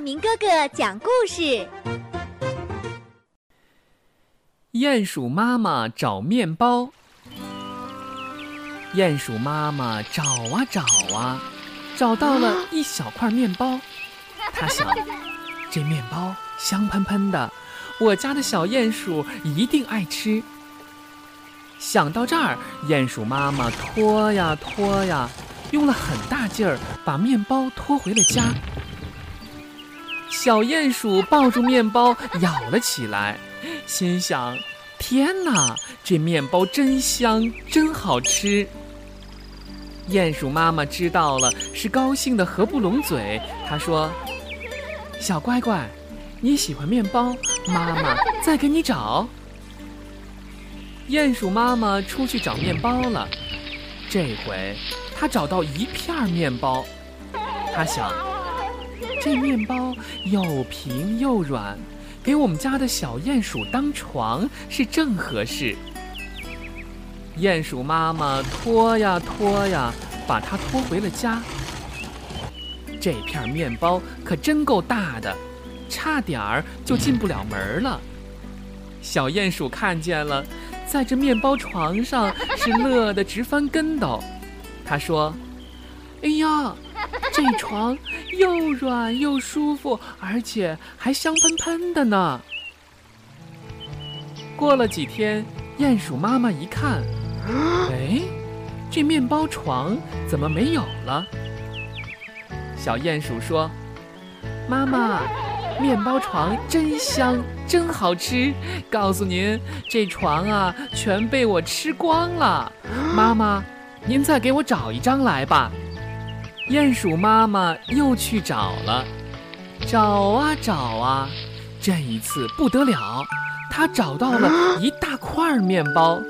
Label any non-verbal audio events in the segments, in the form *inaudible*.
明哥哥讲故事：鼹鼠妈妈找面包。鼹鼠妈妈找啊找啊，找到了一小块面包。它想，这面包香喷喷的，我家的小鼹鼠一定爱吃。想到这儿，鼹鼠妈妈拖呀拖呀，用了很大劲儿，把面包拖回了家。小鼹鼠抱住面包咬了起来，心想：“天哪，这面包真香，真好吃。”鼹鼠妈妈知道了，是高兴的合不拢嘴。她说：“小乖乖，你喜欢面包，妈妈再给你找。”鼹鼠妈妈出去找面包了，这回她找到一片面包，她想。这面包又平又软，给我们家的小鼹鼠当床是正合适。鼹鼠妈妈拖呀拖呀，把它拖回了家。这片面包可真够大的，差点儿就进不了门了。小鼹鼠看见了，在这面包床上是乐得直翻跟斗。他说：“哎呀！”这床又软又舒服，而且还香喷喷的呢。过了几天，鼹鼠妈妈一看，哎，这面包床怎么没有了？小鼹鼠说：“妈妈，面包床真香，真好吃。告诉您，这床啊，全被我吃光了。妈妈，您再给我找一张来吧。”鼹鼠妈妈又去找了，找啊找啊，这一次不得了，它找到了一大块面包，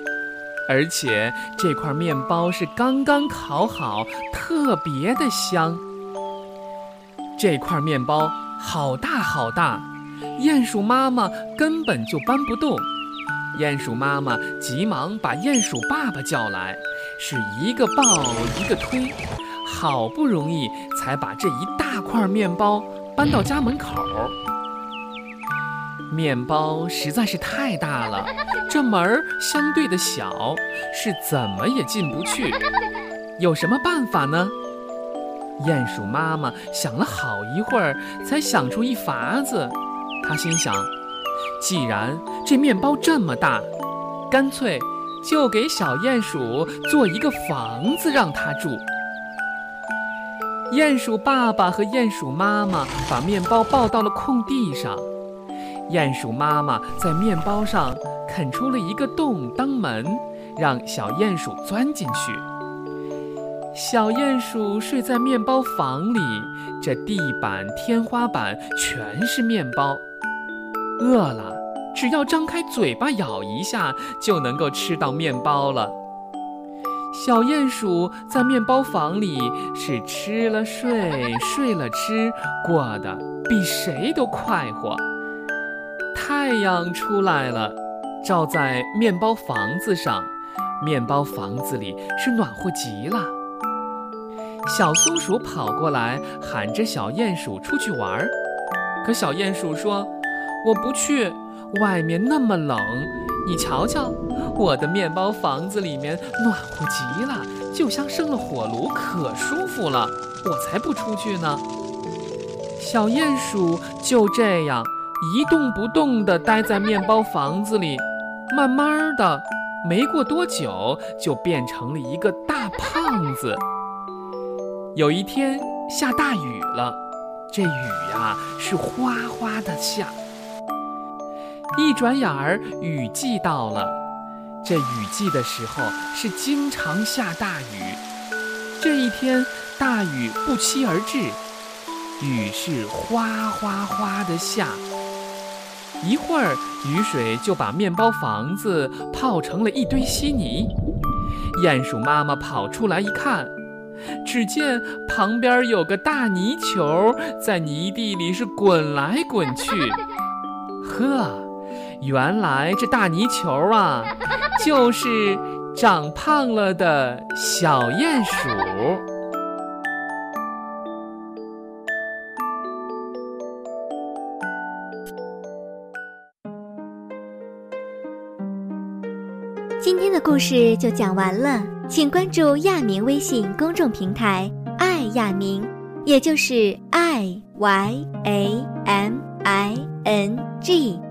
而且这块面包是刚刚烤好，特别的香。这块面包好大好大，鼹鼠妈妈根本就搬不动。鼹鼠妈妈急忙把鼹鼠爸爸叫来，是一个抱一个推。好不容易才把这一大块面包搬到家门口。面包实在是太大了，这门儿相对的小，是怎么也进不去。有什么办法呢？鼹鼠妈妈想了好一会儿，才想出一法子。她心想：既然这面包这么大，干脆就给小鼹鼠做一个房子让它住。鼹鼠爸爸和鼹鼠妈妈把面包抱到了空地上，鼹鼠妈妈在面包上啃出了一个洞当门，让小鼹鼠钻进去。小鼹鼠睡在面包房里，这地板、天花板全是面包。饿了，只要张开嘴巴咬一下，就能够吃到面包了。小鼹鼠在面包房里是吃了睡，睡了吃，过得比谁都快活。太阳出来了，照在面包房子上，面包房子里是暖和极了。小松鼠跑过来喊着小鼹鼠出去玩儿，可小鼹鼠说：“我不去，外面那么冷。”你瞧瞧，我的面包房子里面暖和极了，就像生了火炉，可舒服了。我才不出去呢。小鼹鼠就这样一动不动地待在面包房子里，慢慢的，没过多久就变成了一个大胖子。有一天下大雨了，这雨呀是哗哗的下。一转眼儿，雨季到了。这雨季的时候是经常下大雨。这一天，大雨不期而至，雨是哗哗哗的下。一会儿，雨水就把面包房子泡成了一堆稀泥。鼹鼠妈妈跑出来一看，只见旁边有个大泥球在泥地里是滚来滚去。呵！原来这大泥球啊 *laughs* 就是长胖了的小鼹鼠。今天的故事就讲完了请关注亚明微信公众平台爱亚明也就是 iyaming